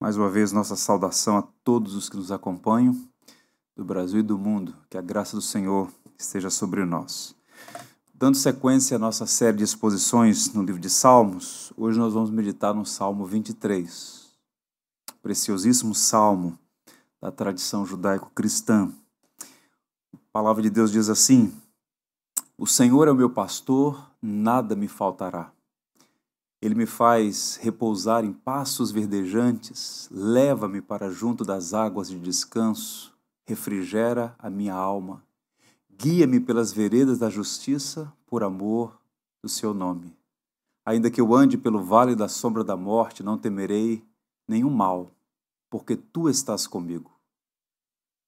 Mais uma vez, nossa saudação a todos os que nos acompanham, do Brasil e do mundo. Que a graça do Senhor esteja sobre nós. Dando sequência à nossa série de exposições no livro de Salmos, hoje nós vamos meditar no Salmo 23, preciosíssimo salmo da tradição judaico-cristã. A palavra de Deus diz assim: O Senhor é o meu pastor, nada me faltará. Ele me faz repousar em passos verdejantes, leva-me para junto das águas de descanso, refrigera a minha alma. Guia-me pelas veredas da justiça, por amor do seu nome. Ainda que eu ande pelo vale da sombra da morte, não temerei nenhum mal, porque tu estás comigo.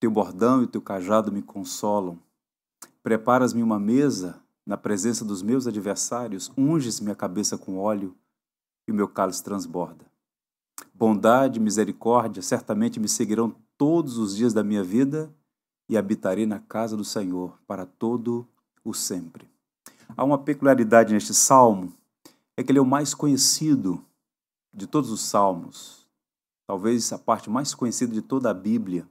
Teu bordão e teu cajado me consolam. Preparas-me uma mesa na presença dos meus adversários, unges minha cabeça com óleo e o meu cálice transborda. Bondade e misericórdia certamente me seguirão todos os dias da minha vida e habitarei na casa do Senhor para todo o sempre. Há uma peculiaridade neste salmo, é que ele é o mais conhecido de todos os salmos, talvez a parte mais conhecida de toda a Bíblia.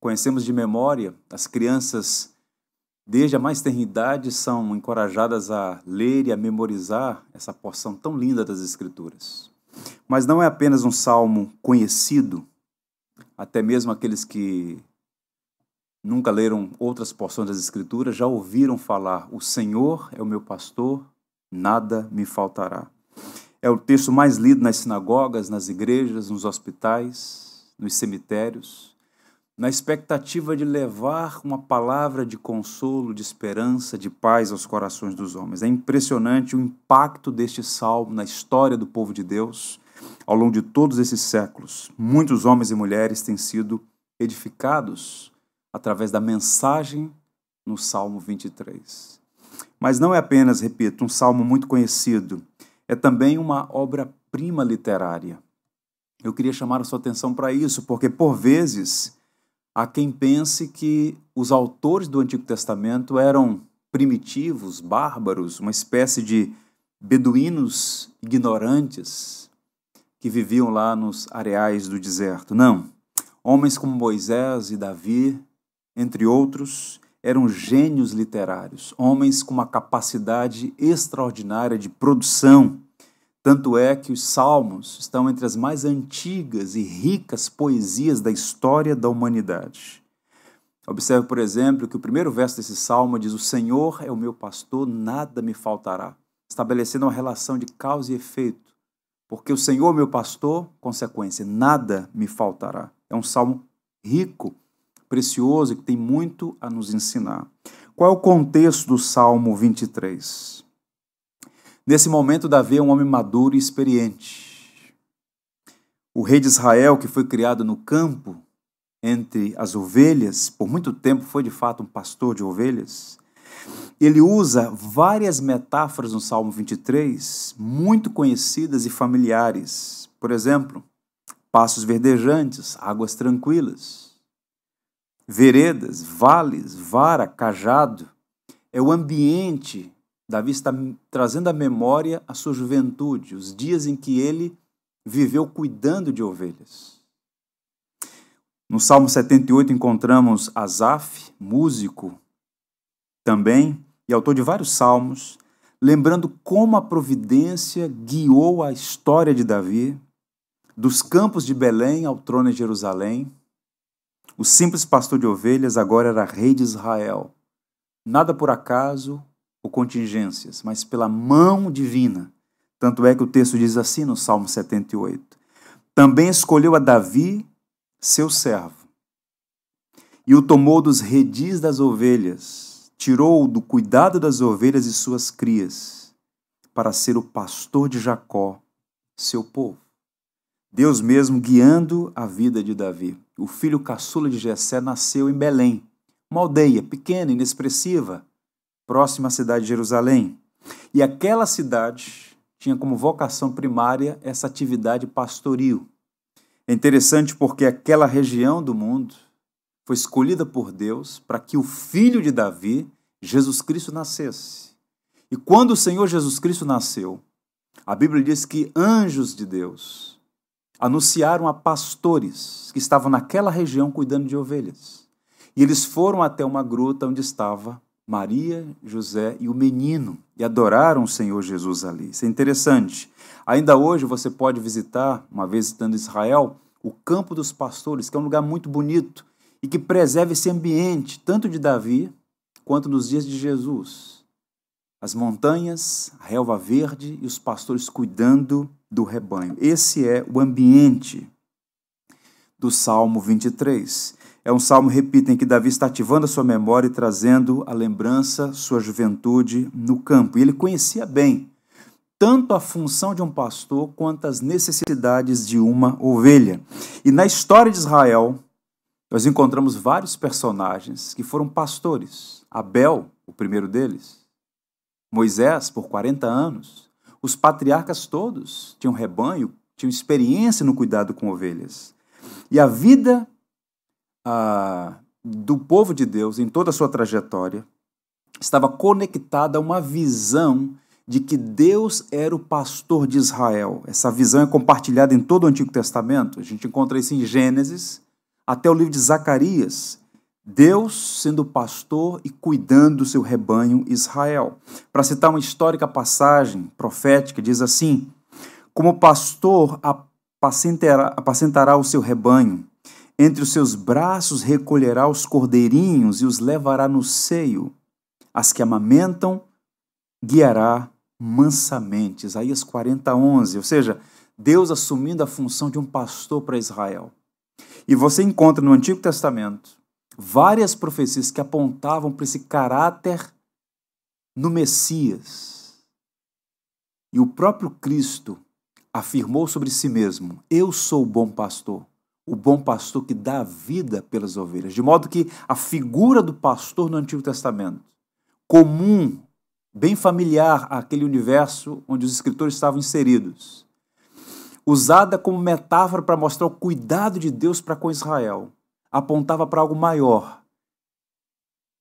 Conhecemos de memória, as crianças desde a mais tenridade, são encorajadas a ler e a memorizar essa porção tão linda das Escrituras. Mas não é apenas um salmo conhecido, até mesmo aqueles que nunca leram outras porções das Escrituras já ouviram falar: O Senhor é o meu pastor, nada me faltará. É o texto mais lido nas sinagogas, nas igrejas, nos hospitais, nos cemitérios na expectativa de levar uma palavra de consolo, de esperança, de paz aos corações dos homens. É impressionante o impacto deste salmo na história do povo de Deus ao longo de todos esses séculos. Muitos homens e mulheres têm sido edificados através da mensagem no Salmo 23. Mas não é apenas, repito, um salmo muito conhecido, é também uma obra-prima literária. Eu queria chamar a sua atenção para isso, porque por vezes Há quem pense que os autores do Antigo Testamento eram primitivos, bárbaros, uma espécie de beduínos ignorantes que viviam lá nos areais do deserto. Não. Homens como Moisés e Davi, entre outros, eram gênios literários, homens com uma capacidade extraordinária de produção tanto é que os Salmos estão entre as mais antigas e ricas poesias da história da humanidade. Observe, por exemplo, que o primeiro verso desse salmo diz: O Senhor é o meu pastor, nada me faltará, estabelecendo uma relação de causa e efeito. Porque o Senhor é meu pastor, consequência, nada me faltará. É um salmo rico, precioso, que tem muito a nos ensinar. Qual é o contexto do Salmo 23? Nesse momento, Davi é um homem maduro e experiente. O rei de Israel, que foi criado no campo, entre as ovelhas, por muito tempo foi de fato um pastor de ovelhas. Ele usa várias metáforas no Salmo 23, muito conhecidas e familiares. Por exemplo, passos verdejantes, águas tranquilas, veredas, vales, vara, cajado. É o ambiente Davi está trazendo à memória a sua juventude, os dias em que ele viveu cuidando de ovelhas. No Salmo 78 encontramos Asaf, músico também, e autor de vários salmos, lembrando como a providência guiou a história de Davi, dos campos de Belém ao trono de Jerusalém. O simples pastor de ovelhas agora era rei de Israel. Nada por acaso, ou contingências, mas pela mão divina. Tanto é que o texto diz assim no Salmo 78. Também escolheu a Davi, seu servo, e o tomou dos redis das ovelhas, tirou-o do cuidado das ovelhas e suas crias, para ser o pastor de Jacó, seu povo. Deus mesmo guiando a vida de Davi. O filho caçula de Jessé nasceu em Belém, uma aldeia pequena, inexpressiva, próxima à cidade de Jerusalém. E aquela cidade tinha como vocação primária essa atividade pastoril. É interessante porque aquela região do mundo foi escolhida por Deus para que o filho de Davi, Jesus Cristo, nascesse. E quando o Senhor Jesus Cristo nasceu, a Bíblia diz que anjos de Deus anunciaram a pastores que estavam naquela região cuidando de ovelhas. E eles foram até uma gruta onde estava Maria, José e o menino e adoraram o Senhor Jesus ali. Isso é interessante. Ainda hoje você pode visitar, uma vez estando em Israel, o Campo dos Pastores, que é um lugar muito bonito e que preserva esse ambiente, tanto de Davi quanto nos dias de Jesus. As montanhas, a relva verde e os pastores cuidando do rebanho. Esse é o ambiente do Salmo 23. É um salmo, repito, em que Davi está ativando a sua memória e trazendo a lembrança, sua juventude no campo. E ele conhecia bem tanto a função de um pastor quanto as necessidades de uma ovelha. E na história de Israel, nós encontramos vários personagens que foram pastores. Abel, o primeiro deles, Moisés, por 40 anos, os patriarcas todos tinham rebanho, tinham experiência no cuidado com ovelhas. E a vida ah, do povo de Deus, em toda a sua trajetória, estava conectada a uma visão de que Deus era o pastor de Israel. Essa visão é compartilhada em todo o Antigo Testamento. A gente encontra isso em Gênesis até o livro de Zacarias. Deus sendo pastor e cuidando do seu rebanho Israel. Para citar uma histórica passagem profética, diz assim: Como pastor apacentará, apacentará o seu rebanho, entre os seus braços recolherá os cordeirinhos e os levará no seio. As que amamentam, guiará mansamente. Isaías 40, 11. Ou seja, Deus assumindo a função de um pastor para Israel. E você encontra no Antigo Testamento várias profecias que apontavam para esse caráter no Messias. E o próprio Cristo afirmou sobre si mesmo: Eu sou o bom pastor, o bom pastor que dá vida pelas ovelhas. De modo que a figura do pastor no Antigo Testamento, comum bem familiar àquele universo onde os escritores estavam inseridos, usada como metáfora para mostrar o cuidado de Deus para com Israel, apontava para algo maior.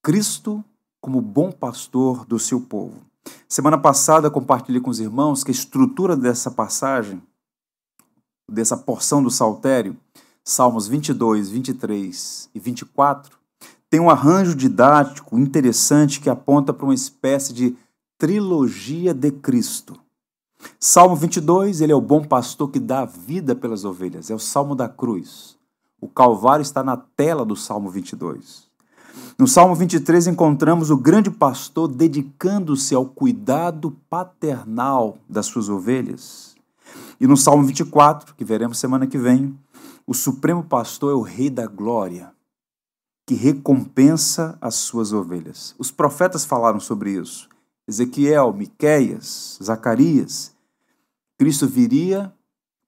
Cristo como bom pastor do seu povo. Semana passada compartilhei com os irmãos que a estrutura dessa passagem, dessa porção do saltério, Salmos 22, 23 e 24, tem um arranjo didático interessante que aponta para uma espécie de trilogia de Cristo. Salmo 22, ele é o bom pastor que dá vida pelas ovelhas, é o salmo da cruz. O Calvário está na tela do Salmo 22. No Salmo 23 encontramos o grande pastor dedicando-se ao cuidado paternal das suas ovelhas. E no Salmo 24, que veremos semana que vem, o supremo pastor é o rei da glória que recompensa as suas ovelhas. Os profetas falaram sobre isso. Ezequiel, Miqueias, Zacarias. Cristo viria,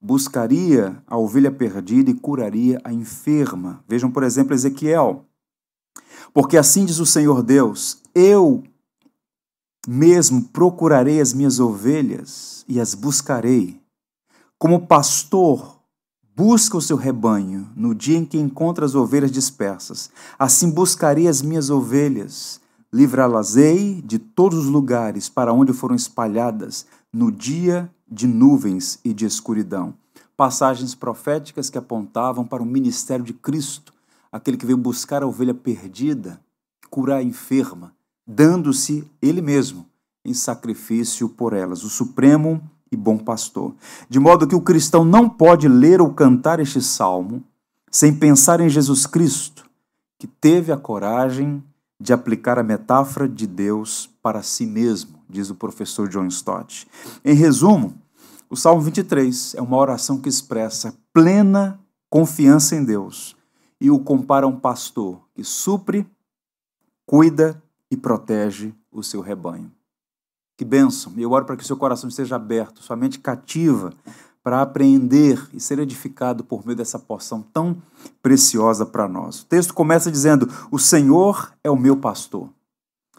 buscaria a ovelha perdida e curaria a enferma. Vejam, por exemplo, Ezequiel. Porque assim diz o Senhor Deus: Eu mesmo procurarei as minhas ovelhas e as buscarei. Como pastor busca o seu rebanho no dia em que encontra as ovelhas dispersas. Assim buscarei as minhas ovelhas, livrá-las-ei de todos os lugares para onde foram espalhadas no dia de nuvens e de escuridão. Passagens proféticas que apontavam para o ministério de Cristo, aquele que veio buscar a ovelha perdida, curar a enferma, dando-se ele mesmo em sacrifício por elas. O supremo e bom pastor. De modo que o cristão não pode ler ou cantar este salmo sem pensar em Jesus Cristo, que teve a coragem de aplicar a metáfora de Deus para si mesmo, diz o professor John Stott. Em resumo, o Salmo 23 é uma oração que expressa plena confiança em Deus e o compara a um pastor que supre, cuida e protege o seu rebanho. Que bênção! Eu oro para que seu coração esteja aberto, sua mente cativa para aprender e ser edificado por meio dessa porção tão preciosa para nós. O texto começa dizendo: O Senhor é o meu pastor.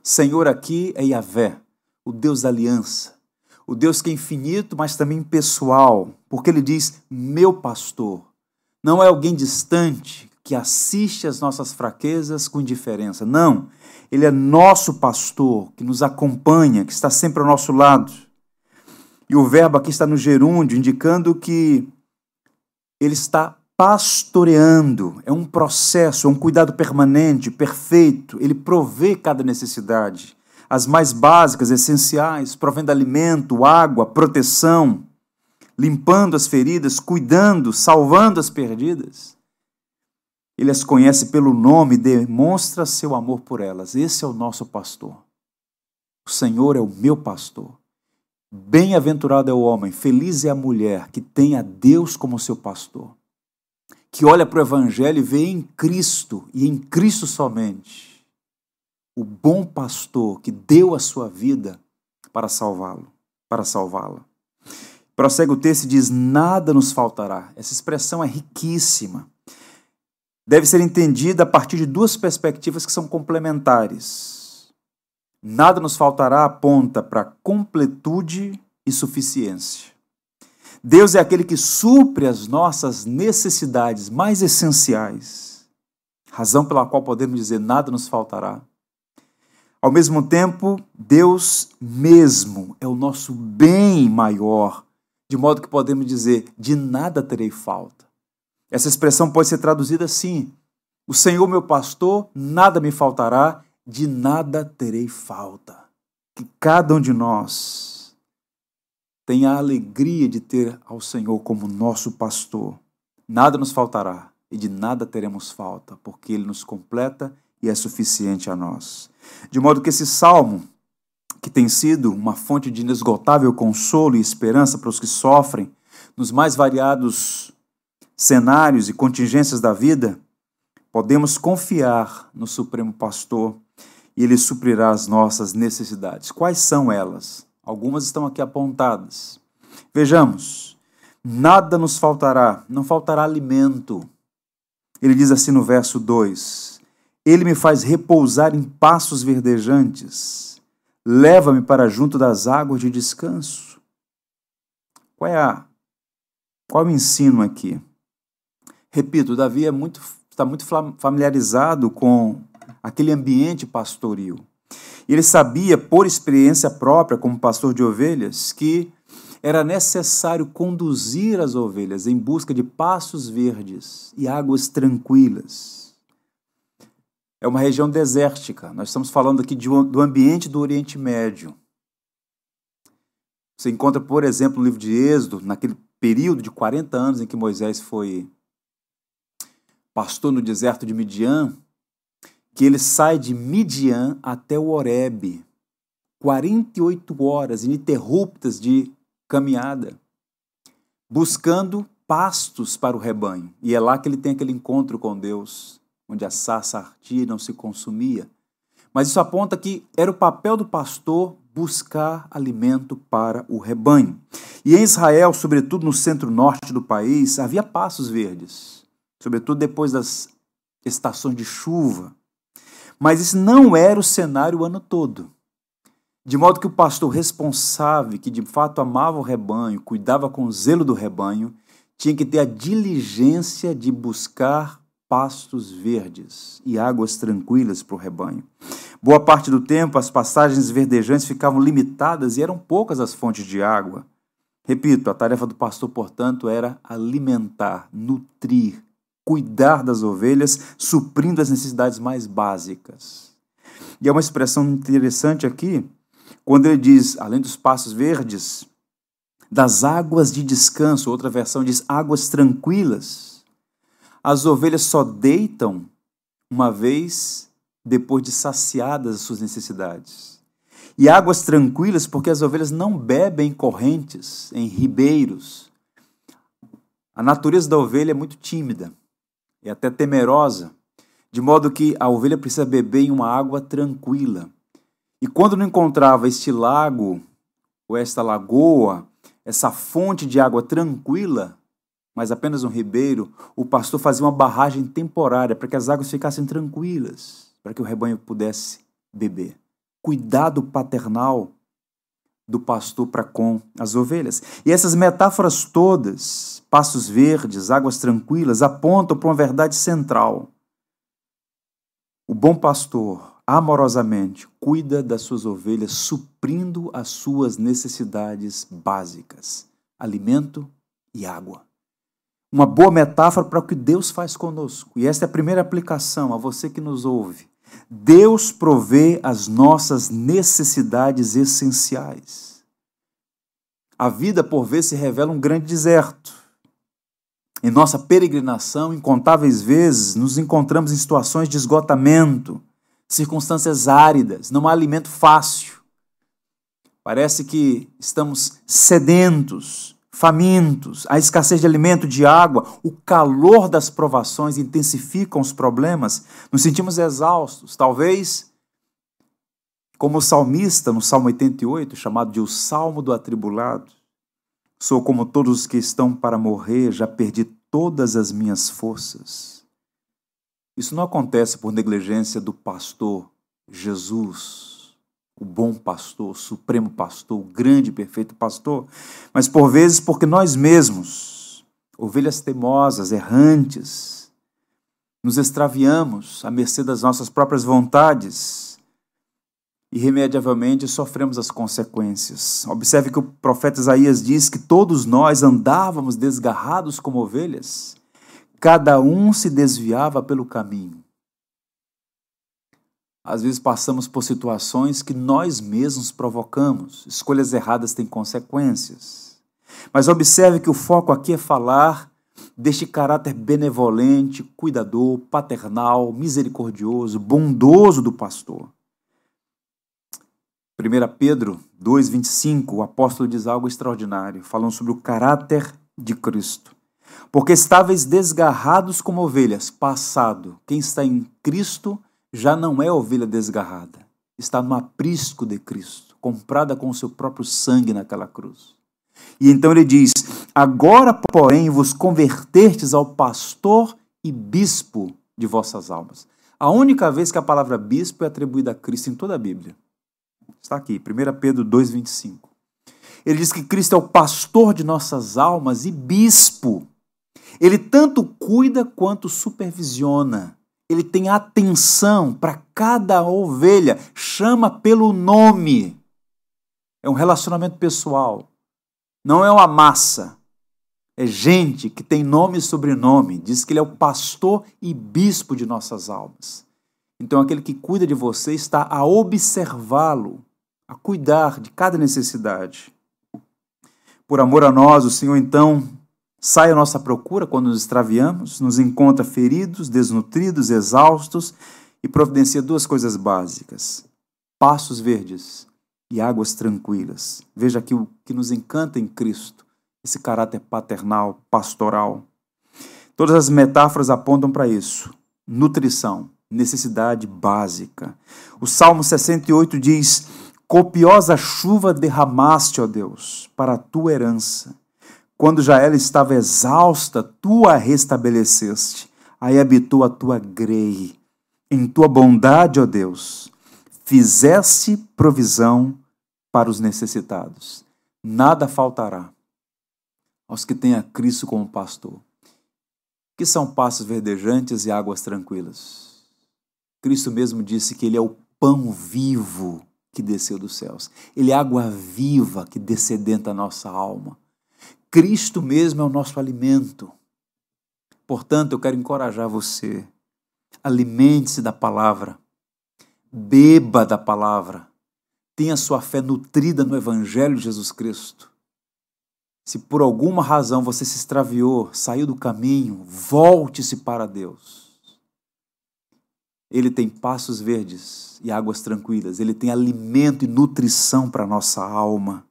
Senhor aqui é Yahvé, o Deus da aliança, o Deus que é infinito, mas também pessoal, porque ele diz: meu pastor. Não é alguém distante que assiste às nossas fraquezas com indiferença. Não. Ele é nosso pastor, que nos acompanha, que está sempre ao nosso lado. E o verbo aqui está no gerúndio, indicando que Ele está pastoreando, é um processo, é um cuidado permanente, perfeito. Ele provê cada necessidade, as mais básicas, essenciais, provendo alimento, água, proteção, limpando as feridas, cuidando, salvando as perdidas. Ele as conhece pelo nome, demonstra seu amor por elas. Esse é o nosso pastor. O Senhor é o meu pastor. Bem-aventurado é o homem, feliz é a mulher que tem a Deus como seu pastor, que olha para o Evangelho e vê em Cristo e em Cristo somente o bom pastor que deu a sua vida para salvá-lo, para salvá-la. Prossegue o texto e diz: Nada nos faltará. Essa expressão é riquíssima. Deve ser entendida a partir de duas perspectivas que são complementares. Nada nos faltará aponta para completude e suficiência. Deus é aquele que supre as nossas necessidades mais essenciais, razão pela qual podemos dizer nada nos faltará. Ao mesmo tempo, Deus mesmo é o nosso bem maior, de modo que podemos dizer: de nada terei falta. Essa expressão pode ser traduzida assim: O Senhor, meu pastor, nada me faltará, de nada terei falta. Que cada um de nós tenha a alegria de ter ao Senhor como nosso pastor. Nada nos faltará e de nada teremos falta, porque Ele nos completa e é suficiente a nós. De modo que esse salmo, que tem sido uma fonte de inesgotável consolo e esperança para os que sofrem nos mais variados cenários e contingências da vida, podemos confiar no Supremo Pastor e Ele suprirá as nossas necessidades. Quais são elas? Algumas estão aqui apontadas. Vejamos: nada nos faltará, não faltará alimento. Ele diz assim no verso 2: Ele me faz repousar em passos verdejantes, leva-me para junto das águas de descanso. Qual é a qual é o ensino aqui? Repito, Davi é muito, está muito familiarizado com aquele ambiente pastoril. E ele sabia, por experiência própria, como pastor de ovelhas, que era necessário conduzir as ovelhas em busca de passos verdes e águas tranquilas. É uma região desértica. Nós estamos falando aqui de, do ambiente do Oriente Médio. Você encontra, por exemplo, no livro de Êxodo, naquele período de 40 anos em que Moisés foi pastor no deserto de Midian, que ele sai de Midian até o Horebe, 48 horas ininterruptas de caminhada, buscando pastos para o rebanho. E é lá que ele tem aquele encontro com Deus, onde a sarça ardia não se consumia. Mas isso aponta que era o papel do pastor buscar alimento para o rebanho. E em Israel, sobretudo no centro-norte do país, havia pastos verdes, sobretudo depois das estações de chuva. Mas isso não era o cenário o ano todo. De modo que o pastor responsável, que de fato amava o rebanho, cuidava com zelo do rebanho, tinha que ter a diligência de buscar pastos verdes e águas tranquilas para o rebanho. Boa parte do tempo, as passagens verdejantes ficavam limitadas e eram poucas as fontes de água. Repito, a tarefa do pastor, portanto, era alimentar, nutrir, cuidar das ovelhas, suprindo as necessidades mais básicas. E é uma expressão interessante aqui, quando ele diz, além dos passos verdes, das águas de descanso, outra versão diz águas tranquilas. As ovelhas só deitam uma vez depois de saciadas as suas necessidades. E águas tranquilas, porque as ovelhas não bebem em correntes, em ribeiros. A natureza da ovelha é muito tímida é até temerosa, de modo que a ovelha precisa beber em uma água tranquila. E quando não encontrava este lago, ou esta lagoa, essa fonte de água tranquila, mas apenas um ribeiro, o pastor fazia uma barragem temporária para que as águas ficassem tranquilas, para que o rebanho pudesse beber. Cuidado paternal do pastor para com as ovelhas. E essas metáforas todas, passos verdes, águas tranquilas, apontam para uma verdade central. O bom pastor, amorosamente, cuida das suas ovelhas, suprindo as suas necessidades básicas: alimento e água. uma boa metáfora para o que Deus faz conosco. E esta é a primeira aplicação a você que nos ouve. Deus provê as nossas necessidades essenciais. A vida, por vezes, se revela um grande deserto. Em nossa peregrinação, incontáveis vezes, nos encontramos em situações de esgotamento, circunstâncias áridas, não há alimento fácil. Parece que estamos sedentos, famintos, a escassez de alimento, de água, o calor das provações intensificam os problemas, nos sentimos exaustos. Talvez, como o salmista no Salmo 88, chamado de o Salmo do Atribulado, sou como todos os que estão para morrer, já perdi todas as minhas forças. Isso não acontece por negligência do pastor Jesus o bom pastor, o supremo pastor, o grande e perfeito pastor, mas por vezes porque nós mesmos, ovelhas teimosas, errantes, nos extraviamos à mercê das nossas próprias vontades e irremediavelmente sofremos as consequências. Observe que o profeta Isaías diz que todos nós andávamos desgarrados como ovelhas, cada um se desviava pelo caminho às vezes passamos por situações que nós mesmos provocamos. Escolhas erradas têm consequências. Mas observe que o foco aqui é falar deste caráter benevolente, cuidador, paternal, misericordioso, bondoso do pastor. 1 Pedro 2,25, o apóstolo diz algo extraordinário, falando sobre o caráter de Cristo. Porque estáveis desgarrados como ovelhas, passado. Quem está em Cristo já não é ovelha desgarrada, está no aprisco de Cristo, comprada com o seu próprio sangue naquela cruz. E então ele diz: Agora, porém, vos convertertes ao pastor e bispo de vossas almas. A única vez que a palavra bispo é atribuída a Cristo em toda a Bíblia. Está aqui, 1 Pedro 2,25. Ele diz que Cristo é o pastor de nossas almas e bispo. Ele tanto cuida quanto supervisiona ele tem atenção para cada ovelha, chama pelo nome. É um relacionamento pessoal. Não é uma massa. É gente que tem nome e sobrenome. Diz que ele é o pastor e bispo de nossas almas. Então, aquele que cuida de você está a observá-lo, a cuidar de cada necessidade. Por amor a nós, o Senhor então sai à nossa procura quando nos extraviamos, nos encontra feridos, desnutridos, exaustos e providencia duas coisas básicas: passos verdes e águas tranquilas. Veja aqui o que nos encanta em Cristo, esse caráter paternal, pastoral. Todas as metáforas apontam para isso. Nutrição, necessidade básica. O Salmo 68 diz: Copiosa chuva derramaste, ó Deus, para a tua herança quando já ela estava exausta, tu a restabeleceste. Aí habitou a tua grei. Em tua bondade, ó Deus, fizesse provisão para os necessitados. Nada faltará aos que têm a Cristo como pastor. Que são passos verdejantes e águas tranquilas. Cristo mesmo disse que ele é o pão vivo que desceu dos céus. Ele é água viva que descedenta a nossa alma. Cristo mesmo é o nosso alimento. Portanto, eu quero encorajar você. Alimente-se da palavra. Beba da palavra. Tenha sua fé nutrida no Evangelho de Jesus Cristo. Se por alguma razão você se extraviou, saiu do caminho, volte-se para Deus. Ele tem passos verdes e águas tranquilas. Ele tem alimento e nutrição para a nossa alma.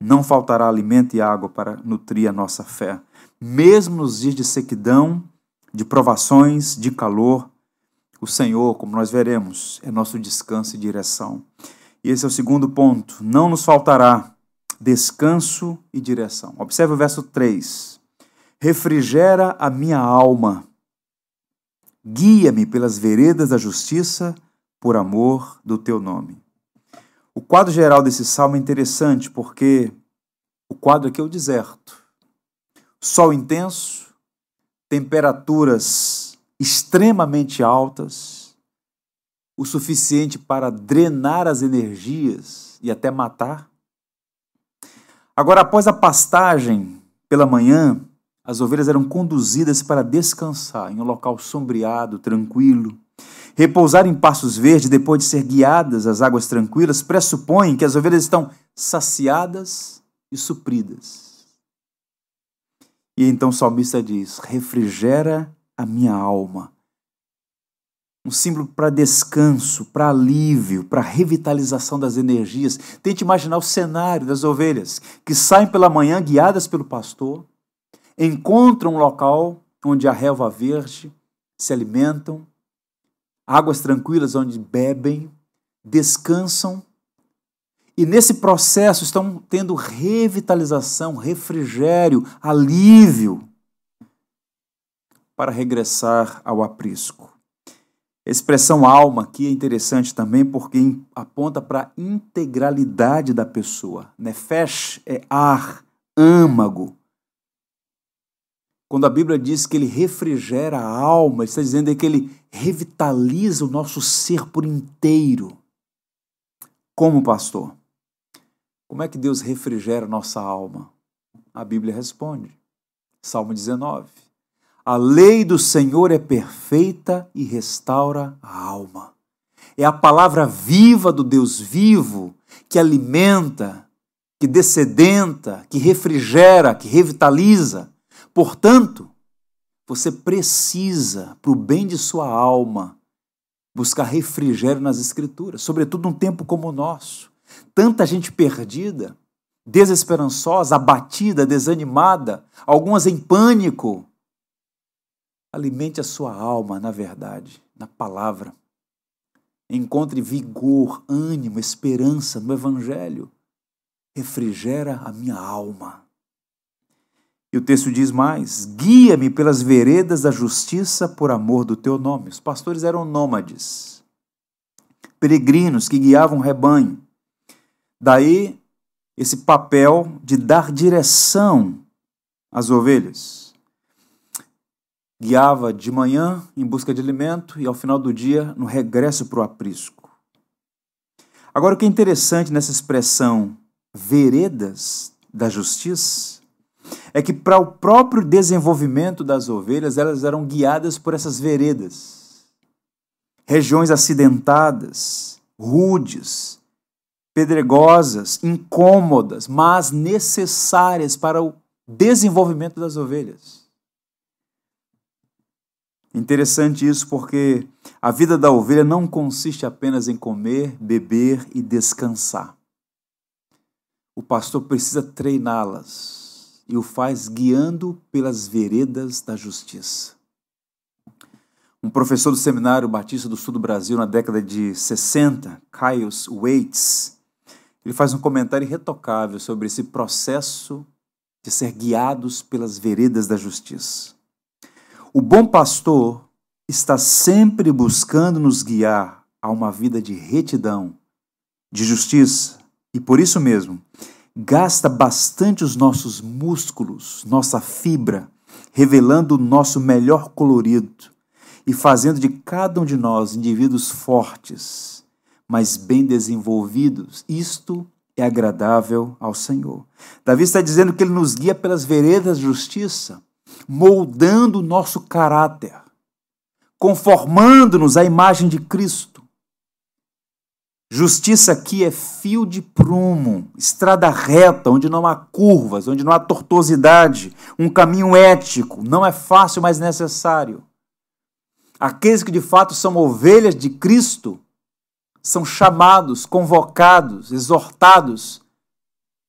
Não faltará alimento e água para nutrir a nossa fé. Mesmo nos dias de sequidão, de provações, de calor, o Senhor, como nós veremos, é nosso descanso e direção. E esse é o segundo ponto. Não nos faltará descanso e direção. Observe o verso 3. Refrigera a minha alma, guia-me pelas veredas da justiça, por amor do teu nome. O quadro geral desse salmo é interessante porque o quadro aqui é o deserto. Sol intenso, temperaturas extremamente altas, o suficiente para drenar as energias e até matar. Agora, após a pastagem pela manhã, as ovelhas eram conduzidas para descansar em um local sombreado, tranquilo. Repousar em passos verdes depois de ser guiadas às águas tranquilas pressupõe que as ovelhas estão saciadas e supridas. E então o salmista diz: refrigera a minha alma. Um símbolo para descanso, para alívio, para revitalização das energias. Tente imaginar o cenário das ovelhas que saem pela manhã guiadas pelo pastor encontram um local onde há relva verde, se alimentam, águas tranquilas onde bebem, descansam e nesse processo estão tendo revitalização, refrigério, alívio para regressar ao aprisco. A expressão alma aqui é interessante também porque aponta para a integralidade da pessoa. Nefesh é ar, âmago, quando a Bíblia diz que ele refrigera a alma, está dizendo que ele revitaliza o nosso ser por inteiro. Como pastor? Como é que Deus refrigera a nossa alma? A Bíblia responde. Salmo 19. A lei do Senhor é perfeita e restaura a alma. É a palavra viva do Deus vivo que alimenta, que descedenta, que refrigera, que revitaliza. Portanto, você precisa, para o bem de sua alma, buscar refrigério nas Escrituras, sobretudo num tempo como o nosso. Tanta gente perdida, desesperançosa, abatida, desanimada, algumas em pânico. Alimente a sua alma na verdade, na palavra. Encontre vigor, ânimo, esperança no Evangelho. Refrigera a minha alma. E o texto diz mais: guia-me pelas veredas da justiça por amor do teu nome. Os pastores eram nômades, peregrinos que guiavam o rebanho. Daí esse papel de dar direção às ovelhas. Guiava de manhã em busca de alimento e ao final do dia no regresso para o aprisco. Agora, o que é interessante nessa expressão veredas da justiça é que para o próprio desenvolvimento das ovelhas, elas eram guiadas por essas veredas, regiões acidentadas, rudes, pedregosas, incômodas, mas necessárias para o desenvolvimento das ovelhas. Interessante isso porque a vida da ovelha não consiste apenas em comer, beber e descansar. O pastor precisa treiná-las e o faz guiando pelas veredas da justiça. Um professor do Seminário Batista do Sul do Brasil, na década de 60, Caius Waits, ele faz um comentário irretocável sobre esse processo de ser guiados pelas veredas da justiça. O bom pastor está sempre buscando nos guiar a uma vida de retidão, de justiça, e por isso mesmo, gasta bastante os nossos músculos, nossa fibra, revelando o nosso melhor colorido e fazendo de cada um de nós indivíduos fortes, mas bem desenvolvidos. Isto é agradável ao Senhor. Davi está dizendo que ele nos guia pelas veredas de justiça, moldando o nosso caráter, conformando-nos à imagem de Cristo Justiça aqui é fio de prumo, estrada reta, onde não há curvas, onde não há tortuosidade, um caminho ético, não é fácil, mas necessário. Aqueles que de fato são ovelhas de Cristo são chamados, convocados, exortados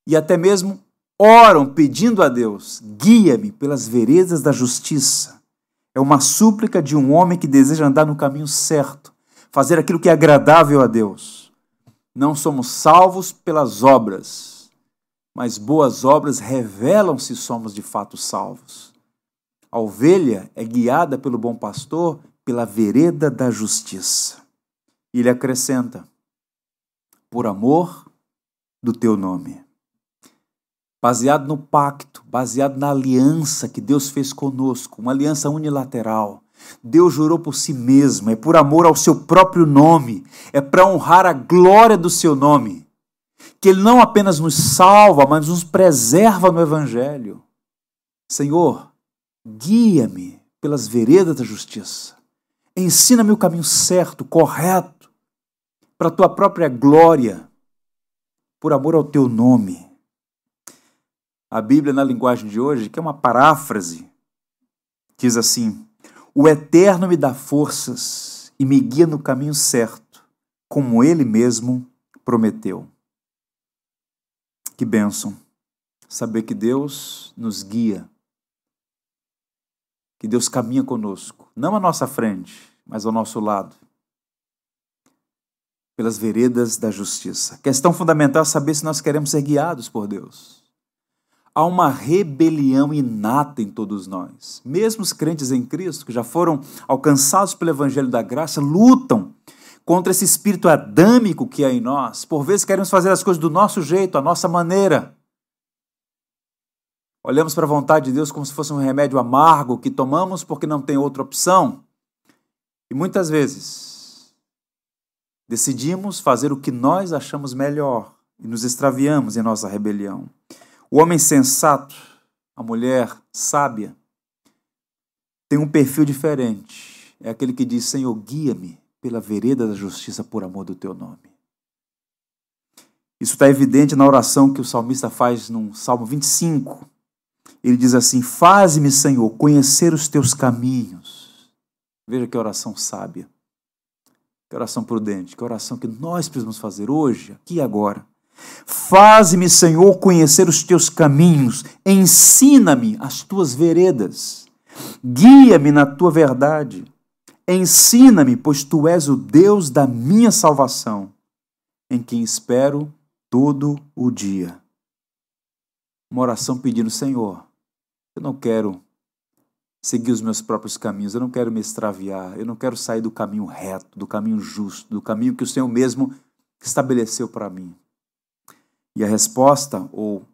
e até mesmo oram pedindo a Deus: guia-me pelas veredas da justiça. É uma súplica de um homem que deseja andar no caminho certo, fazer aquilo que é agradável a Deus não somos salvos pelas obras, mas boas obras revelam se somos de fato salvos. A ovelha é guiada pelo bom pastor pela vereda da justiça. E ele acrescenta: por amor do teu nome. Baseado no pacto, baseado na aliança que Deus fez conosco, uma aliança unilateral Deus jurou por si mesmo, é por amor ao seu próprio nome, é para honrar a glória do seu nome. Que Ele não apenas nos salva, mas nos preserva no Evangelho. Senhor, guia-me pelas veredas da justiça. Ensina-me o caminho certo, correto, para a tua própria glória, por amor ao teu nome. A Bíblia, na linguagem de hoje, que é uma paráfrase, diz assim: O Eterno me dá forças e me guia no caminho certo, como ele mesmo prometeu. Que bênção saber que Deus nos guia, que Deus caminha conosco, não à nossa frente, mas ao nosso lado, pelas veredas da justiça. Questão fundamental é saber se nós queremos ser guiados por Deus. Há uma rebelião inata em todos nós. Mesmo os crentes em Cristo, que já foram alcançados pelo Evangelho da Graça, lutam contra esse espírito adâmico que há em nós. Por vezes queremos fazer as coisas do nosso jeito, à nossa maneira. Olhamos para a vontade de Deus como se fosse um remédio amargo que tomamos porque não tem outra opção. E muitas vezes decidimos fazer o que nós achamos melhor e nos extraviamos em nossa rebelião. O homem sensato, a mulher sábia, tem um perfil diferente. É aquele que diz: Senhor, guia-me pela vereda da justiça por amor do teu nome. Isso está evidente na oração que o salmista faz no Salmo 25, ele diz assim: Faze-me, Senhor, conhecer os teus caminhos. Veja que oração sábia, que oração prudente, que oração que nós precisamos fazer hoje, aqui e agora. Faze-me, Senhor, conhecer os teus caminhos, ensina-me as tuas veredas, guia-me na tua verdade, ensina-me, pois tu és o Deus da minha salvação, em quem espero todo o dia. Uma oração pedindo, Senhor, eu não quero seguir os meus próprios caminhos, eu não quero me extraviar, eu não quero sair do caminho reto, do caminho justo, do caminho que o Senhor mesmo estabeleceu para mim. E a resposta, ou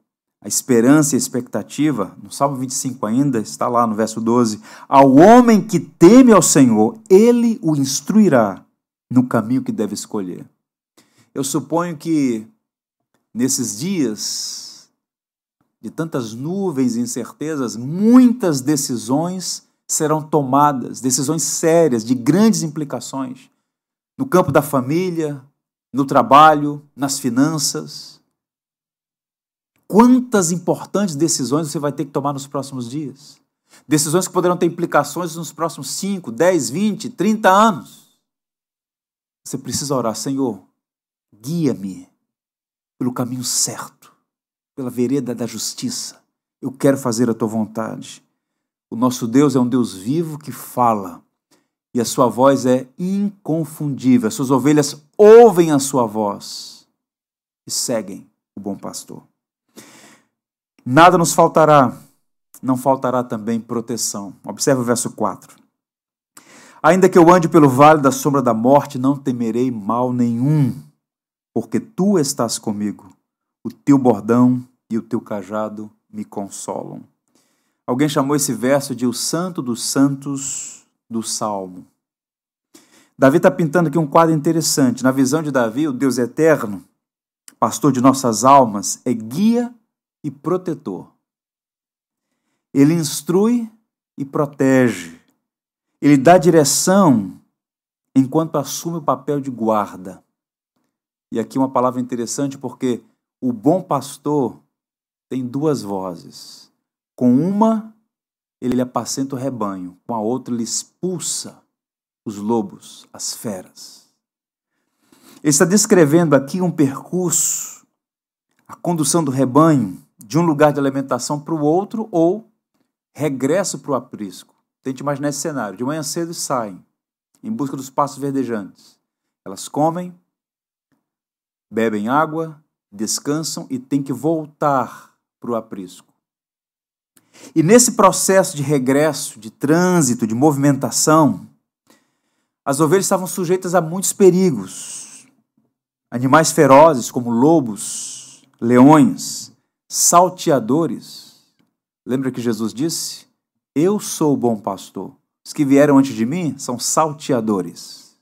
a esperança e a expectativa, no Salmo 25 ainda, está lá no verso 12: Ao homem que teme ao Senhor, ele o instruirá no caminho que deve escolher. Eu suponho que nesses dias de tantas nuvens e incertezas, muitas decisões serão tomadas, decisões sérias, de grandes implicações, no campo da família, no trabalho, nas finanças. Quantas importantes decisões você vai ter que tomar nos próximos dias? Decisões que poderão ter implicações nos próximos 5, 10, 20, 30 anos. Você precisa orar, Senhor, guia-me pelo caminho certo pela vereda da justiça. Eu quero fazer a tua vontade. O nosso Deus é um Deus vivo que fala e a sua voz é inconfundível. As suas ovelhas ouvem a sua voz e seguem o bom pastor. Nada nos faltará, não faltará também proteção. Observe o verso 4. Ainda que eu ande pelo vale da sombra da morte, não temerei mal nenhum, porque tu estás comigo o teu bordão e o teu cajado me consolam. Alguém chamou esse verso de o Santo dos Santos do Salmo. Davi está pintando aqui um quadro interessante. Na visão de Davi, o Deus eterno, pastor de nossas almas, é guia e protetor. Ele instrui e protege. Ele dá direção enquanto assume o papel de guarda. E aqui uma palavra interessante porque o bom pastor tem duas vozes. Com uma, ele apacenta o rebanho, com a outra, ele expulsa os lobos, as feras. Ele está descrevendo aqui um percurso, a condução do rebanho de um lugar de alimentação para o outro ou regresso para o aprisco. Tente imaginar esse cenário. De manhã cedo saem em busca dos pastos verdejantes. Elas comem, bebem água, descansam e têm que voltar para o aprisco. E nesse processo de regresso, de trânsito, de movimentação, as ovelhas estavam sujeitas a muitos perigos. Animais ferozes como lobos, leões, salteadores. Lembra que Jesus disse? Eu sou o bom pastor. Os que vieram antes de mim são salteadores.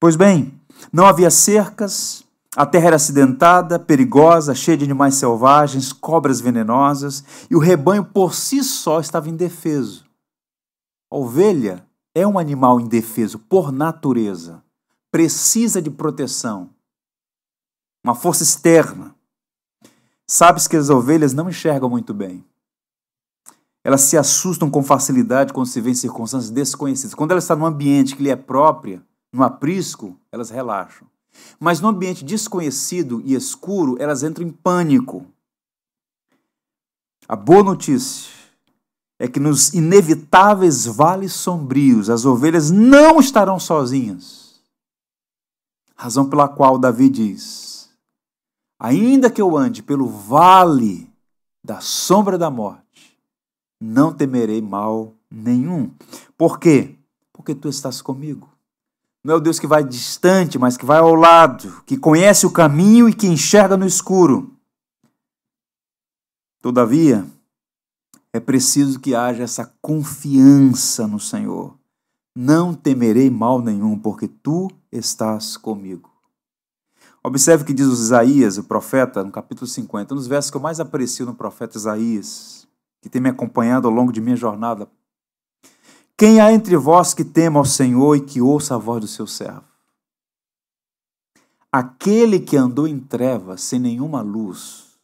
Pois bem, não havia cercas, A terra era acidentada, perigosa, cheia de animais selvagens, cobras venenosas, e o rebanho por si só estava indefeso. A ovelha é um animal indefeso por natureza, precisa de proteção, uma força externa. Sabes que as ovelhas não enxergam muito bem. Elas se assustam com facilidade quando se vê em circunstâncias desconhecidas. Quando ela está num ambiente que lhe é própria, num aprisco, elas relaxam. Mas no ambiente desconhecido e escuro, elas entram em pânico. A boa notícia é que nos inevitáveis vales sombrios as ovelhas não estarão sozinhas. Razão pela qual Davi diz: Ainda que eu ande pelo vale da sombra da morte, não temerei mal nenhum. Por quê? Porque tu estás comigo. Não é o Deus que vai distante, mas que vai ao lado, que conhece o caminho e que enxerga no escuro. Todavia, é preciso que haja essa confiança no Senhor. Não temerei mal nenhum, porque tu estás comigo. Observe o que diz Isaías, o profeta, no capítulo 50, um dos versos que eu mais aprecio no profeta Isaías, que tem me acompanhado ao longo de minha jornada quem há entre vós que tema ao Senhor e que ouça a voz do seu servo? Aquele que andou em trevas sem nenhuma luz,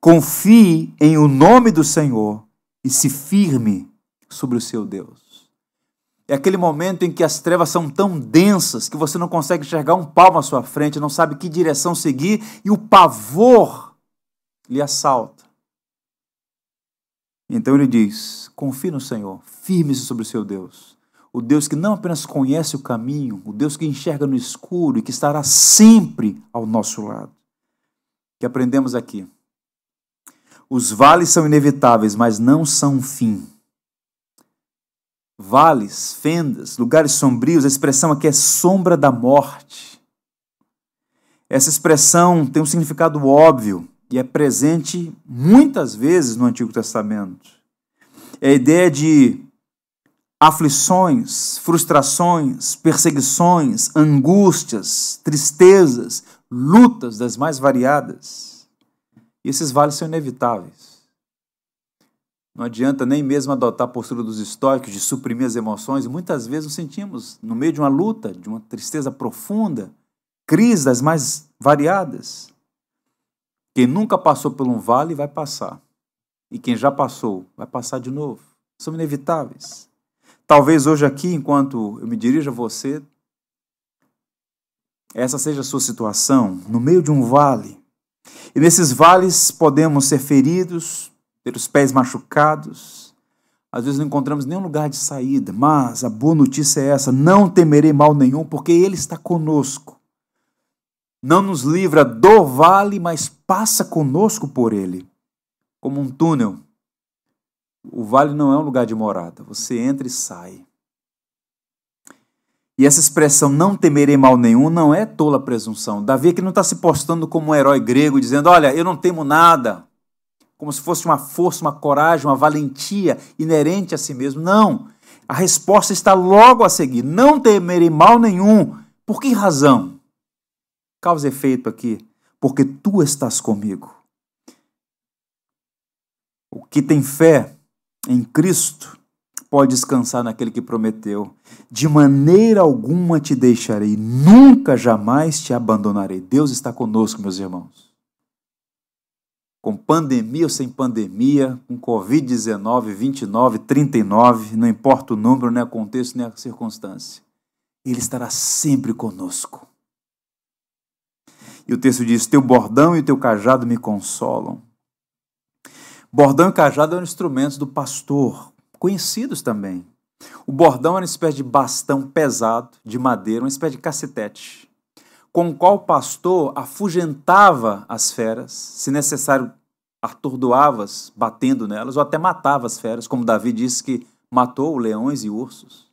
confie em o nome do Senhor e se firme sobre o seu Deus. É aquele momento em que as trevas são tão densas que você não consegue enxergar um palmo à sua frente, não sabe que direção seguir e o pavor lhe assalta. Então ele diz: confie no Senhor, firme-se sobre o seu Deus. O Deus que não apenas conhece o caminho, o Deus que enxerga no escuro e que estará sempre ao nosso lado. Que aprendemos aqui. Os vales são inevitáveis, mas não são um fim. Vales, fendas, lugares sombrios, a expressão aqui é sombra da morte. Essa expressão tem um significado óbvio e é presente muitas vezes no Antigo Testamento. É a ideia de aflições, frustrações, perseguições, angústias, tristezas, lutas das mais variadas. E esses vales são inevitáveis. Não adianta nem mesmo adotar a postura dos estoicos de suprimir as emoções. Muitas vezes nos sentimos no meio de uma luta, de uma tristeza profunda, crise das mais variadas. Quem nunca passou por um vale vai passar. E quem já passou vai passar de novo. São inevitáveis. Talvez hoje aqui, enquanto eu me dirijo a você, essa seja a sua situação, no meio de um vale. E nesses vales podemos ser feridos, ter os pés machucados. Às vezes não encontramos nenhum lugar de saída, mas a boa notícia é essa: não temerei mal nenhum, porque Ele está conosco não nos livra do vale, mas passa conosco por ele, como um túnel. O vale não é um lugar de morada, você entra e sai. E essa expressão não temerei mal nenhum não é tola presunção. Davi aqui não está se postando como um herói grego, dizendo: Olha, eu não temo nada. Como se fosse uma força, uma coragem, uma valentia inerente a si mesmo. Não. A resposta está logo a seguir: Não temerei mal nenhum. Por que razão? causa e efeito aqui, porque tu estás comigo. O que tem fé em Cristo pode descansar naquele que prometeu: de maneira alguma te deixarei, nunca jamais te abandonarei. Deus está conosco, meus irmãos. Com pandemia ou sem pandemia, com Covid-19, 29, 39, não importa o número, nem o contexto, nem a circunstância, Ele estará sempre conosco. E o texto diz: Teu bordão e teu cajado me consolam. Bordão e cajado eram instrumentos do pastor, conhecidos também. O bordão era uma espécie de bastão pesado de madeira, uma espécie de cacetete, com o qual o pastor afugentava as feras, se necessário, atordoava-as, batendo nelas, ou até matava as feras, como Davi disse que matou leões e ursos.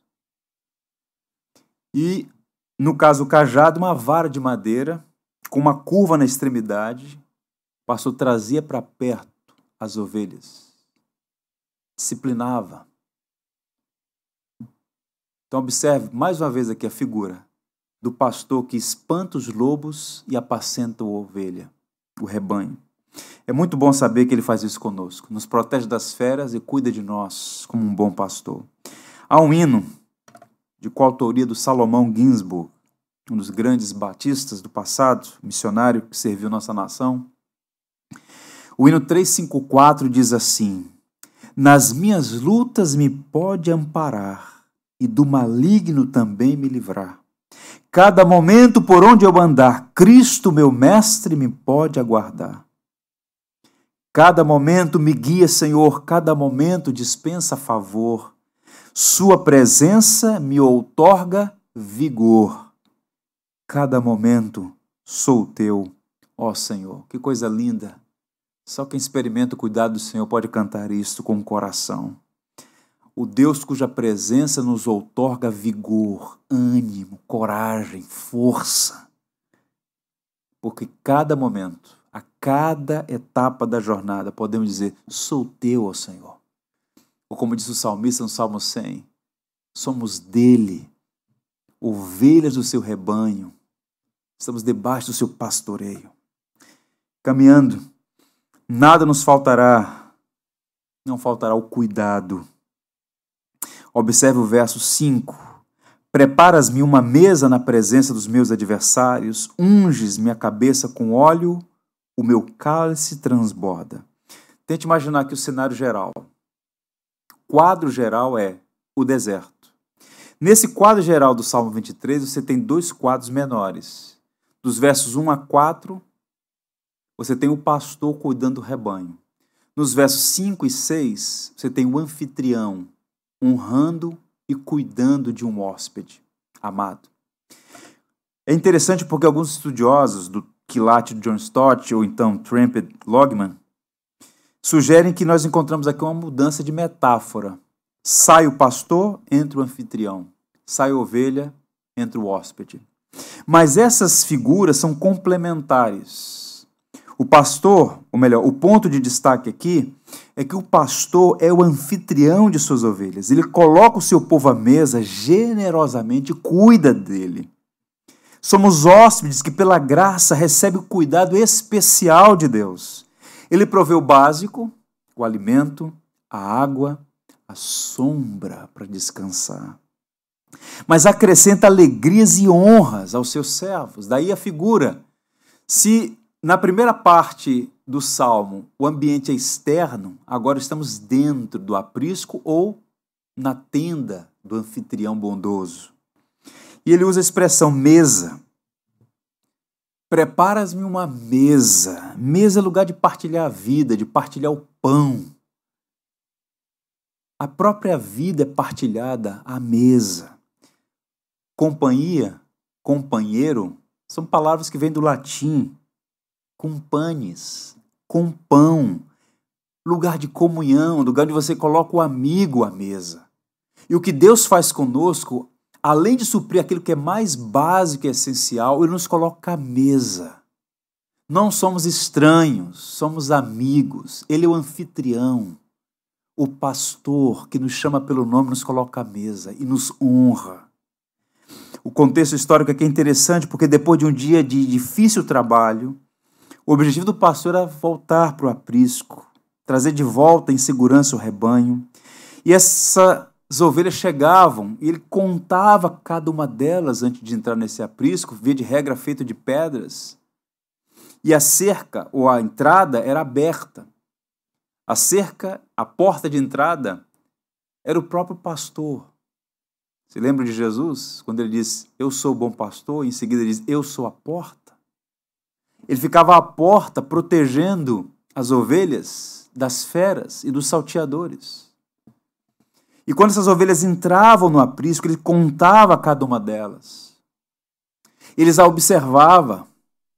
E, no caso, o cajado, uma vara de madeira com uma curva na extremidade, pastor trazia para perto as ovelhas, disciplinava. Então, observe mais uma vez aqui a figura. do pastor que espanta os lobos e apacenta a ovelha, o rebanho. É muito bom saber que ele faz isso conosco, nos protege das feras e cuida de nós como um bom pastor. Há um hino de coautoria do Salomão Ginsburg, um dos grandes batistas do passado, missionário que serviu nossa nação. O hino 354 diz assim: Nas minhas lutas me pode amparar e do maligno também me livrar. Cada momento por onde eu andar, Cristo, meu mestre, me pode aguardar. Cada momento me guia, Senhor, cada momento dispensa favor. Sua presença me outorga vigor. Cada momento sou teu, ó Senhor. Que coisa linda. Só quem experimenta o cuidado do Senhor pode cantar isto com o coração. O Deus cuja presença nos outorga vigor, ânimo, coragem, força. Porque cada momento, a cada etapa da jornada, podemos dizer: Sou teu, ó Senhor. Ou como diz o salmista no Salmo 100, somos dele, ovelhas do seu rebanho, estamos debaixo do seu pastoreio. Caminhando, nada nos faltará, não faltará o cuidado. Observe o verso 5. Preparas-me uma mesa na presença dos meus adversários, unges minha cabeça com óleo, o meu cálice transborda. Tente imaginar aqui o cenário geral quadro geral é o deserto. Nesse quadro geral do Salmo 23, você tem dois quadros menores. Dos versos 1 a 4, você tem o pastor cuidando do rebanho. Nos versos 5 e 6, você tem o anfitrião honrando e cuidando de um hóspede amado. É interessante porque alguns estudiosos do quilate de John Stott ou então Tramped Logman sugerem que nós encontramos aqui uma mudança de metáfora. Sai o pastor, entra o anfitrião. Sai a ovelha, entra o hóspede. Mas essas figuras são complementares. O pastor, ou melhor, o ponto de destaque aqui é que o pastor é o anfitrião de suas ovelhas. Ele coloca o seu povo à mesa generosamente cuida dele. Somos hóspedes que, pela graça, recebem o cuidado especial de Deus. Ele provê o básico, o alimento, a água, a sombra para descansar. Mas acrescenta alegrias e honras aos seus servos. Daí a figura. Se na primeira parte do salmo o ambiente é externo, agora estamos dentro do aprisco ou na tenda do anfitrião bondoso. E ele usa a expressão mesa Preparas-me uma mesa. Mesa é lugar de partilhar a vida, de partilhar o pão. A própria vida é partilhada à mesa. Companhia, companheiro, são palavras que vêm do latim. Companes, com pão. Lugar de comunhão, lugar onde você coloca o amigo à mesa. E o que Deus faz conosco além de suprir aquilo que é mais básico e essencial, ele nos coloca à mesa. Não somos estranhos, somos amigos. Ele é o anfitrião, o pastor que nos chama pelo nome, nos coloca à mesa e nos honra. O contexto histórico aqui é interessante porque depois de um dia de difícil trabalho, o objetivo do pastor era voltar para o aprisco, trazer de volta em segurança o rebanho. E essa as ovelhas chegavam e ele contava cada uma delas antes de entrar nesse aprisco, via de regra feito de pedras. E a cerca ou a entrada era aberta. A cerca, a porta de entrada, era o próprio pastor. Você lembra de Jesus, quando ele diz, Eu sou o bom pastor, e em seguida ele diz, Eu sou a porta? Ele ficava à porta protegendo as ovelhas das feras e dos salteadores. E quando essas ovelhas entravam no aprisco, ele contava cada uma delas. Eles a observava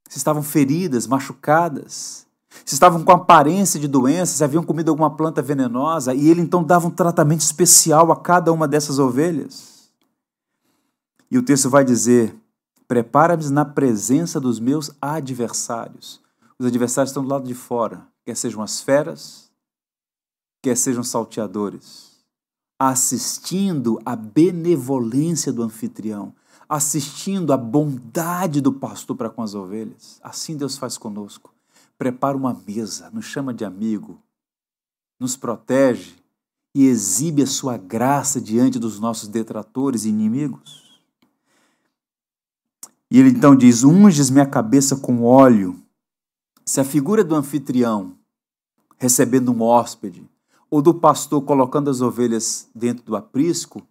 se estavam feridas, machucadas, se estavam com aparência de doença, se haviam comido alguma planta venenosa, e ele então dava um tratamento especial a cada uma dessas ovelhas. E o texto vai dizer: Prepara-me na presença dos meus adversários. Os adversários estão do lado de fora, quer sejam as feras, quer sejam salteadores assistindo à benevolência do anfitrião, assistindo a bondade do pastor para com as ovelhas. Assim Deus faz conosco. Prepara uma mesa, nos chama de amigo, nos protege e exibe a sua graça diante dos nossos detratores e inimigos. E ele então diz: Unges minha cabeça com óleo. Se a figura do anfitrião recebendo um hóspede ou do pastor colocando as ovelhas dentro do aprisco,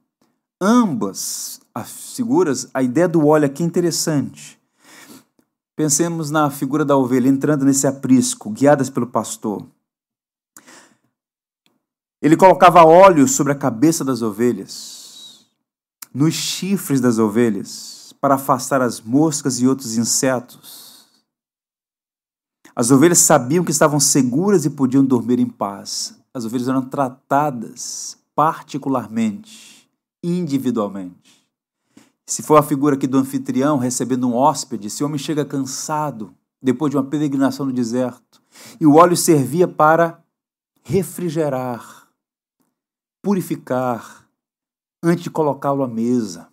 ambas as figuras, a ideia do óleo aqui é interessante. Pensemos na figura da ovelha entrando nesse aprisco, guiadas pelo pastor. Ele colocava óleo sobre a cabeça das ovelhas, nos chifres das ovelhas, para afastar as moscas e outros insetos. As ovelhas sabiam que estavam seguras e podiam dormir em paz. As ovelhas eram tratadas particularmente, individualmente. Se for a figura aqui do anfitrião recebendo um hóspede, esse homem chega cansado depois de uma peregrinação no deserto, e o óleo servia para refrigerar, purificar antes de colocá-lo à mesa.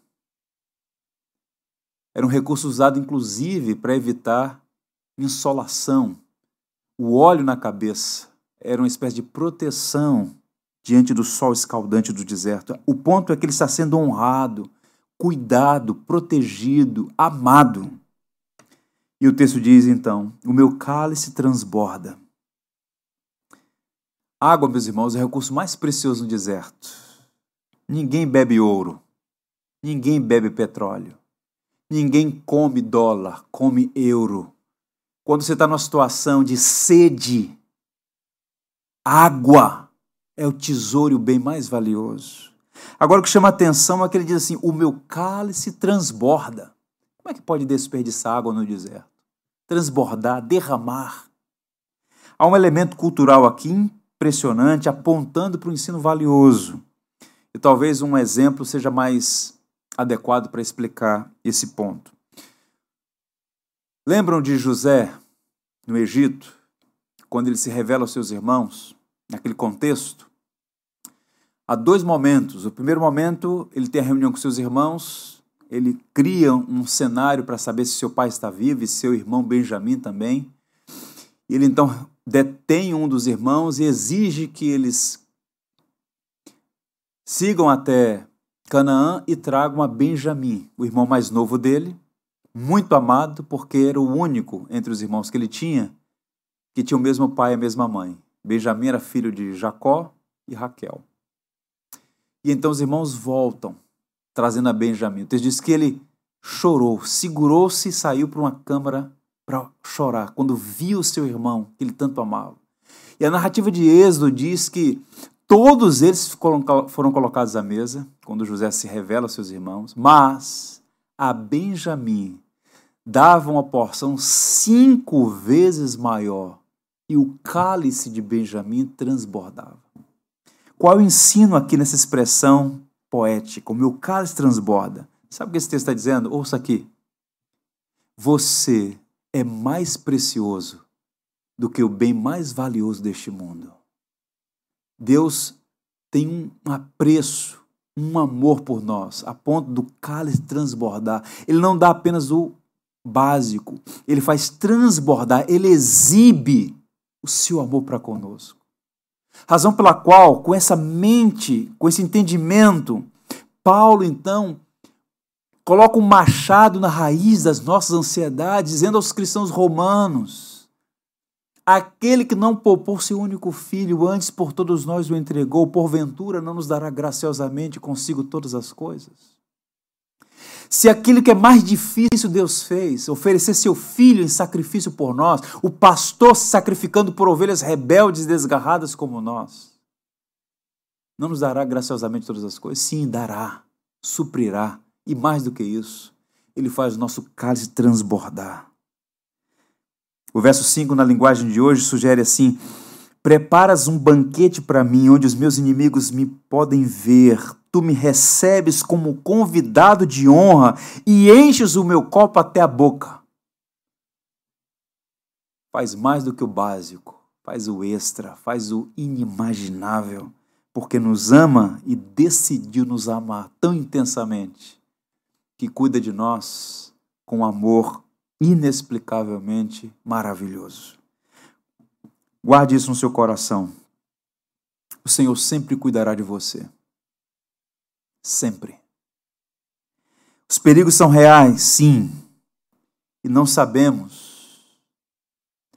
Era um recurso usado, inclusive, para evitar insolação. O óleo na cabeça era uma espécie de proteção diante do sol escaldante do deserto. O ponto é que ele está sendo honrado, cuidado, protegido, amado. E o texto diz então: O meu cálice transborda. Água, meus irmãos, é o recurso mais precioso no deserto. Ninguém bebe ouro. Ninguém bebe petróleo. Ninguém come dólar, come euro. Quando você está numa situação de sede, água é o tesouro o bem mais valioso. Agora o que chama a atenção é que ele diz assim: o meu cálice transborda. Como é que pode desperdiçar água no deserto? Transbordar, derramar. Há um elemento cultural aqui impressionante, apontando para o ensino valioso. E talvez um exemplo seja mais adequado para explicar esse ponto. Lembram de José no Egito, quando ele se revela aos seus irmãos, naquele contexto? Há dois momentos. O primeiro momento, ele tem a reunião com seus irmãos, ele cria um cenário para saber se seu pai está vivo e seu irmão Benjamim também. Ele então detém um dos irmãos e exige que eles sigam até Canaã e tragam a Benjamim, o irmão mais novo dele, muito amado, porque era o único entre os irmãos que ele tinha que tinha o mesmo pai e a mesma mãe. Benjamim era filho de Jacó e Raquel. E então os irmãos voltam, trazendo a Benjamim. O texto diz que ele chorou, segurou-se e saiu para uma câmara para chorar quando viu o seu irmão que ele tanto amava. E a narrativa de Êxodo diz que todos eles foram colocados à mesa quando José se revela aos seus irmãos, mas a Benjamim dava uma porção cinco vezes maior e o cálice de Benjamim transbordava. Qual o ensino aqui nessa expressão poética? O meu cálice transborda. Sabe o que esse texto está dizendo? Ouça aqui. Você é mais precioso do que o bem mais valioso deste mundo. Deus tem um apreço, um amor por nós, a ponto do cálice transbordar. Ele não dá apenas o básico, ele faz transbordar, ele exibe o seu amor para conosco. Razão pela qual, com essa mente, com esse entendimento, Paulo então coloca um machado na raiz das nossas ansiedades, dizendo aos cristãos romanos: aquele que não poupou seu único filho, antes por todos nós o entregou, porventura não nos dará graciosamente consigo todas as coisas? Se aquilo que é mais difícil Deus fez, oferecer seu filho em sacrifício por nós, o pastor se sacrificando por ovelhas rebeldes e desgarradas como nós, não nos dará graciosamente todas as coisas? Sim, dará, suprirá e mais do que isso, ele faz o nosso cálice transbordar. O verso 5, na linguagem de hoje, sugere assim: Preparas um banquete para mim, onde os meus inimigos me podem ver. Tu me recebes como convidado de honra e enches o meu copo até a boca. Faz mais do que o básico, faz o extra, faz o inimaginável, porque nos ama e decidiu nos amar tão intensamente que cuida de nós com amor inexplicavelmente maravilhoso. Guarde isso no seu coração. O Senhor sempre cuidará de você. Sempre. Os perigos são reais, sim, e não sabemos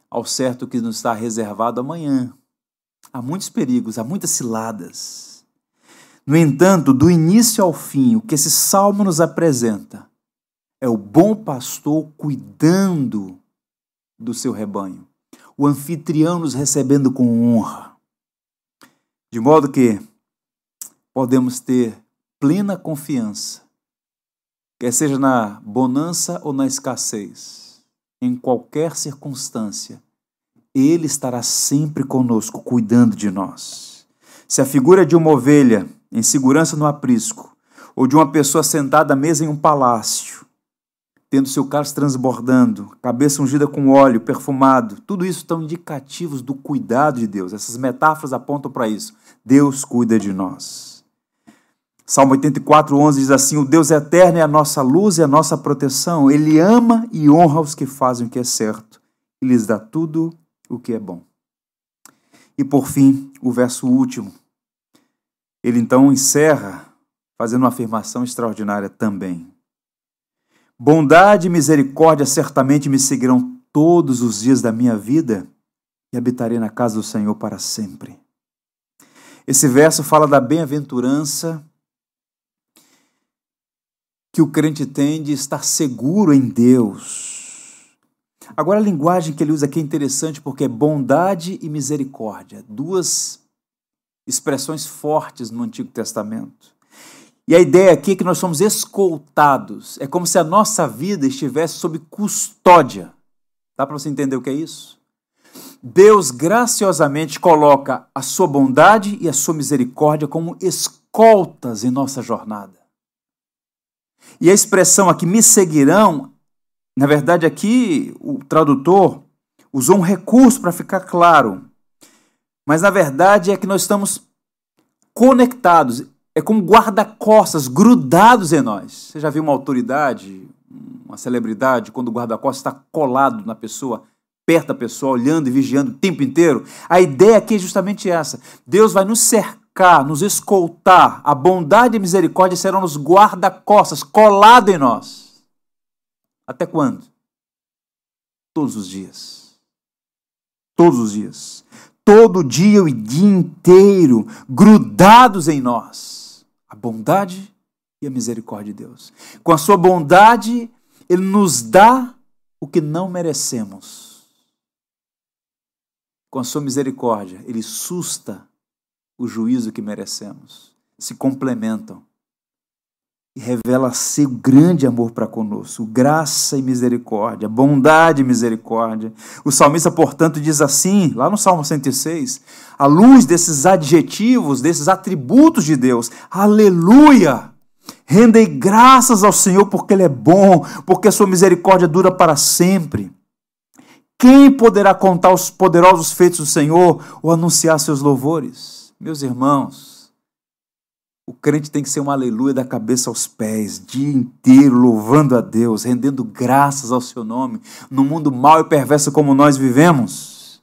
ao certo o que nos está reservado amanhã. Há muitos perigos, há muitas ciladas. No entanto, do início ao fim, o que esse salmo nos apresenta é o bom pastor cuidando do seu rebanho, o anfitrião nos recebendo com honra. De modo que podemos ter plena confiança, quer seja na bonança ou na escassez, em qualquer circunstância, Ele estará sempre conosco, cuidando de nós. Se a figura de uma ovelha em segurança no aprisco, ou de uma pessoa sentada à mesa em um palácio, tendo seu cálice transbordando, cabeça ungida com óleo perfumado. Tudo isso estão indicativos do cuidado de Deus. Essas metáforas apontam para isso. Deus cuida de nós. Salmo 84, 11 diz assim: O Deus eterno é a nossa luz e a nossa proteção. Ele ama e honra os que fazem o que é certo e lhes dá tudo o que é bom. E por fim, o verso último. Ele então encerra fazendo uma afirmação extraordinária também. Bondade e misericórdia certamente me seguirão todos os dias da minha vida e habitarei na casa do Senhor para sempre. Esse verso fala da bem-aventurança que o crente tem de estar seguro em Deus. Agora, a linguagem que ele usa aqui é interessante porque é bondade e misericórdia, duas expressões fortes no Antigo Testamento. E a ideia aqui é que nós somos escoltados. É como se a nossa vida estivesse sob custódia. Dá para você entender o que é isso? Deus graciosamente coloca a sua bondade e a sua misericórdia como escoltas em nossa jornada. E a expressão aqui, me seguirão, na verdade aqui o tradutor usou um recurso para ficar claro. Mas na verdade é que nós estamos conectados é como guarda-costas grudados em nós. Você já viu uma autoridade, uma celebridade, quando o guarda-costas está colado na pessoa, perto da pessoa, olhando e vigiando o tempo inteiro? A ideia aqui é justamente essa. Deus vai nos cercar, nos escoltar. A bondade e a misericórdia serão nos guarda-costas, colado em nós. Até quando? Todos os dias. Todos os dias. Todo dia e dia inteiro, grudados em nós a bondade e a misericórdia de Deus. Com a sua bondade, Ele nos dá o que não merecemos. Com a sua misericórdia, Ele susta o juízo que merecemos. Se complementam e revela seu grande amor para conosco, graça e misericórdia, bondade e misericórdia. O salmista, portanto, diz assim, lá no Salmo 106, à luz desses adjetivos, desses atributos de Deus, aleluia! Rendei graças ao Senhor porque Ele é bom, porque a sua misericórdia dura para sempre. Quem poderá contar os poderosos feitos do Senhor ou anunciar seus louvores? Meus irmãos, o crente tem que ser uma aleluia da cabeça aos pés, dia inteiro louvando a Deus, rendendo graças ao seu nome, no mundo mau e perverso como nós vivemos.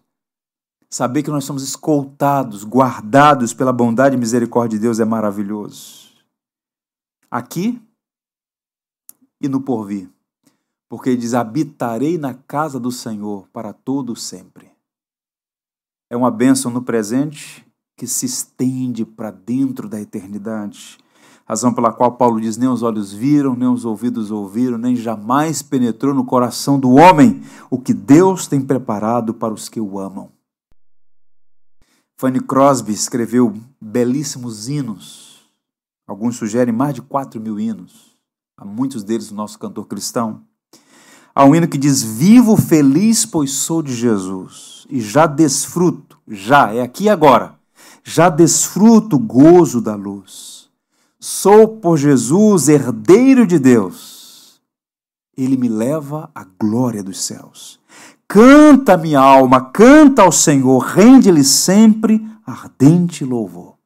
Saber que nós somos escoltados, guardados pela bondade e misericórdia de Deus é maravilhoso. Aqui e no porvir. Porque ele diz: habitarei na casa do Senhor para todo sempre. É uma bênção no presente que se estende para dentro da eternidade. Razão pela qual Paulo diz: nem os olhos viram, nem os ouvidos ouviram, nem jamais penetrou no coração do homem o que Deus tem preparado para os que o amam. Fanny Crosby escreveu belíssimos hinos. Alguns sugerem mais de 4 mil hinos. Há muitos deles no nosso cantor cristão. Há um hino que diz: Vivo feliz, pois sou de Jesus, e já desfruto, já, é aqui e agora já desfruto o gozo da luz. Sou por Jesus herdeiro de Deus. Ele me leva à glória dos céus. Canta minha alma, canta ao Senhor, rende-lhe sempre ardente louvor.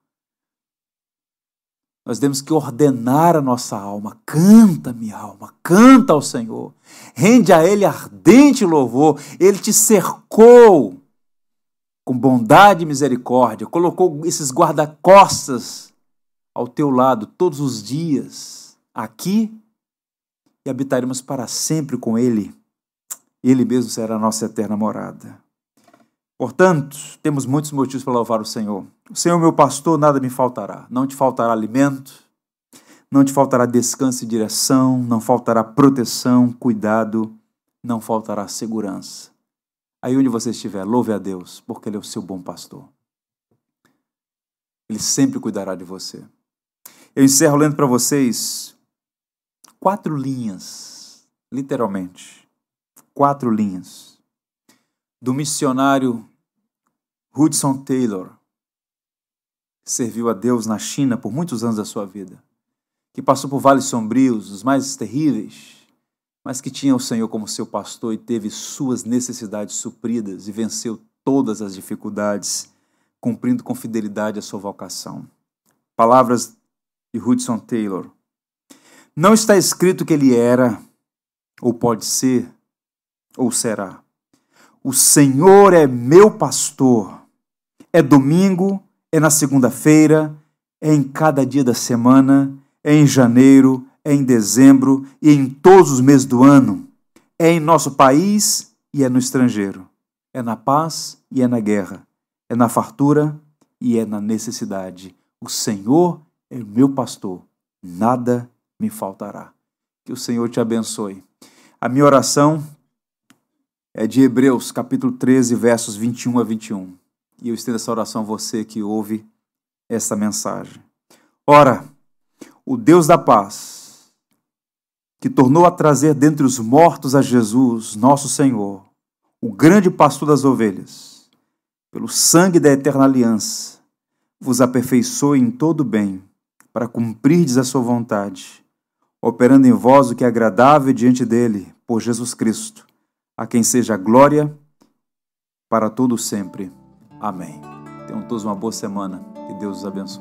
Nós temos que ordenar a nossa alma. Canta, minha alma, canta ao Senhor. Rende a Ele ardente louvor. Ele te cercou com bondade e misericórdia, colocou esses guarda-costas ao teu lado todos os dias, aqui, e habitaremos para sempre com Ele. Ele mesmo será a nossa eterna morada. Portanto, temos muitos motivos para louvar o Senhor. O Senhor, meu pastor, nada me faltará. Não te faltará alimento, não te faltará descanso e direção, não faltará proteção, cuidado, não faltará segurança. Aí onde você estiver, louve a Deus, porque Ele é o seu bom pastor. Ele sempre cuidará de você. Eu encerro lendo para vocês quatro linhas, literalmente, quatro linhas, do missionário Hudson Taylor, que serviu a Deus na China por muitos anos da sua vida, que passou por vales sombrios, os mais terríveis, mas que tinha o Senhor como seu pastor e teve suas necessidades supridas e venceu todas as dificuldades, cumprindo com fidelidade a sua vocação. Palavras de Hudson Taylor. Não está escrito que ele era, ou pode ser, ou será. O Senhor é meu pastor é domingo, é na segunda-feira, é em cada dia da semana, é em janeiro, é em dezembro e em todos os meses do ano. É em nosso país e é no estrangeiro. É na paz e é na guerra. É na fartura e é na necessidade. O Senhor é meu pastor, nada me faltará. Que o Senhor te abençoe. A minha oração é de Hebreus, capítulo 13, versos 21 a 21 e eu estendo essa oração a você que ouve essa mensagem. Ora, o Deus da paz, que tornou a trazer dentre os mortos a Jesus, nosso Senhor, o grande pastor das ovelhas, pelo sangue da eterna aliança, vos aperfeiçoe em todo bem, para cumprirdes a sua vontade, operando em vós o que é agradável diante dele, por Jesus Cristo, a quem seja glória para todo sempre. Amém. Tenham todos uma boa semana. Que Deus os abençoe.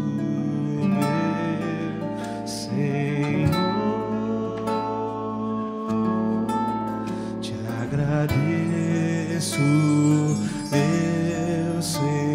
agradeço, meu Senhor,